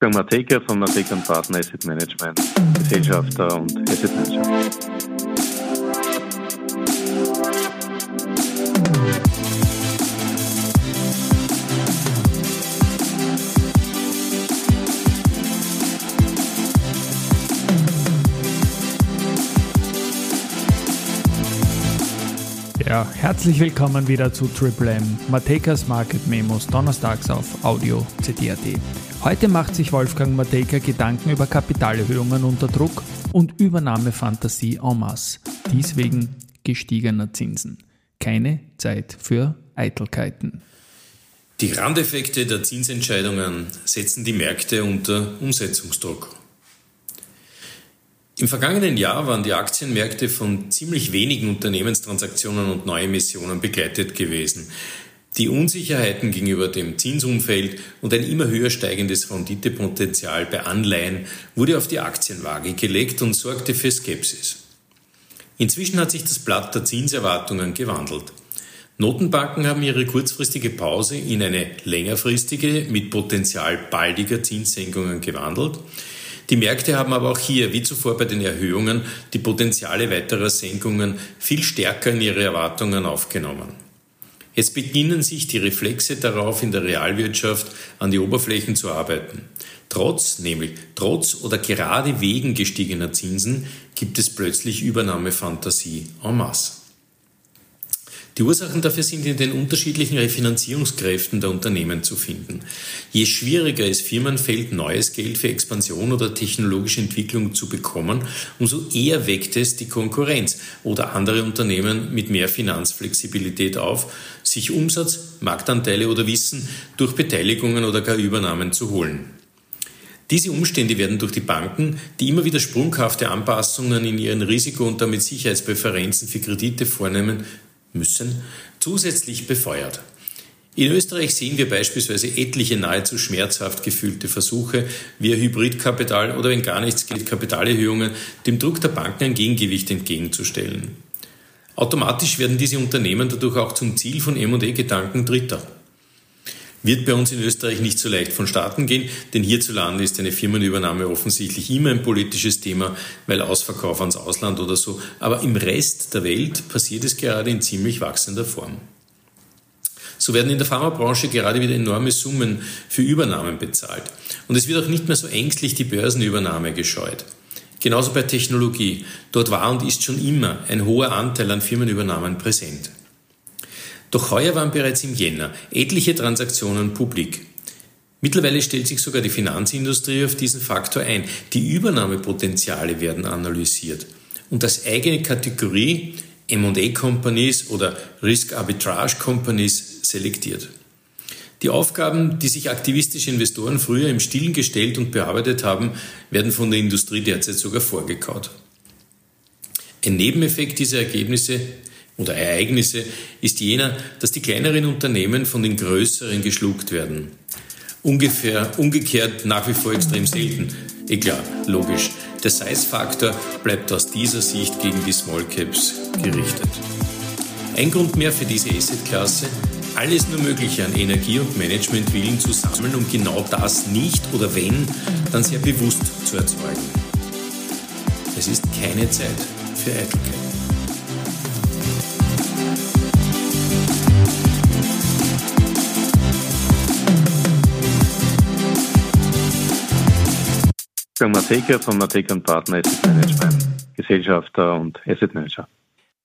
Wolfgang Mateka von Mateka Partner Asset Management, Gesellschafter und Asset Manager. Ja, herzlich willkommen wieder zu Triple M, Matekas Market Memos, donnerstags auf Audio CD.at. Heute macht sich Wolfgang Matejka Gedanken über Kapitalerhöhungen unter Druck und Übernahmefantasie en masse. Dies wegen gestiegener Zinsen. Keine Zeit für Eitelkeiten. Die Randeffekte der Zinsentscheidungen setzen die Märkte unter Umsetzungsdruck. Im vergangenen Jahr waren die Aktienmärkte von ziemlich wenigen Unternehmenstransaktionen und Neuemissionen begleitet gewesen. Die Unsicherheiten gegenüber dem Zinsumfeld und ein immer höher steigendes Renditepotenzial bei Anleihen wurde auf die Aktienwaage gelegt und sorgte für Skepsis. Inzwischen hat sich das Blatt der Zinserwartungen gewandelt. Notenbanken haben ihre kurzfristige Pause in eine längerfristige mit Potenzial baldiger Zinssenkungen gewandelt. Die Märkte haben aber auch hier, wie zuvor bei den Erhöhungen, die Potenziale weiterer Senkungen viel stärker in ihre Erwartungen aufgenommen. Jetzt beginnen sich die Reflexe darauf in der Realwirtschaft an die Oberflächen zu arbeiten. Trotz, nämlich trotz oder gerade wegen gestiegener Zinsen gibt es plötzlich Übernahmefantasie en masse. Die Ursachen dafür sind in den unterschiedlichen Refinanzierungskräften der Unternehmen zu finden. Je schwieriger es Firmen fällt, neues Geld für Expansion oder technologische Entwicklung zu bekommen, umso eher weckt es die Konkurrenz oder andere Unternehmen mit mehr Finanzflexibilität auf, sich Umsatz, Marktanteile oder Wissen durch Beteiligungen oder gar Übernahmen zu holen. Diese Umstände werden durch die Banken, die immer wieder sprunghafte Anpassungen in ihren Risiko- und damit Sicherheitspräferenzen für Kredite vornehmen, müssen, zusätzlich befeuert. In Österreich sehen wir beispielsweise etliche nahezu schmerzhaft gefühlte Versuche, via Hybridkapital oder wenn gar nichts geht, Kapitalerhöhungen, dem Druck der Banken ein Gegengewicht entgegenzustellen. Automatisch werden diese Unternehmen dadurch auch zum Ziel von M&E-Gedanken Dritter. Wird bei uns in Österreich nicht so leicht vonstatten gehen, denn hierzulande ist eine Firmenübernahme offensichtlich immer ein politisches Thema, weil Ausverkauf ans Ausland oder so. Aber im Rest der Welt passiert es gerade in ziemlich wachsender Form. So werden in der Pharmabranche gerade wieder enorme Summen für Übernahmen bezahlt. Und es wird auch nicht mehr so ängstlich die Börsenübernahme gescheut. Genauso bei Technologie. Dort war und ist schon immer ein hoher Anteil an Firmenübernahmen präsent. Doch heuer waren bereits im Jänner etliche Transaktionen publik. Mittlerweile stellt sich sogar die Finanzindustrie auf diesen Faktor ein. Die Übernahmepotenziale werden analysiert. Und als eigene Kategorie M&A Companies oder Risk Arbitrage Companies selektiert. Die Aufgaben, die sich aktivistische Investoren früher im Stillen gestellt und bearbeitet haben, werden von der Industrie derzeit sogar vorgekaut. Ein Nebeneffekt dieser Ergebnisse oder Ereignisse ist jener, dass die kleineren Unternehmen von den größeren geschluckt werden. Ungefähr, umgekehrt nach wie vor extrem selten. Eh logisch. Der Size-Faktor bleibt aus dieser Sicht gegen die Small Caps gerichtet. Ein Grund mehr für diese Asset-Klasse, alles nur Mögliche an Energie und Managementwillen zu sammeln, um genau das nicht oder wenn, dann sehr bewusst zu erzeugen. Es ist keine Zeit für Eitelkeit. Wolfgang Mateka von Mateka Partner Asset Management, Gesellschafter und Asset Manager.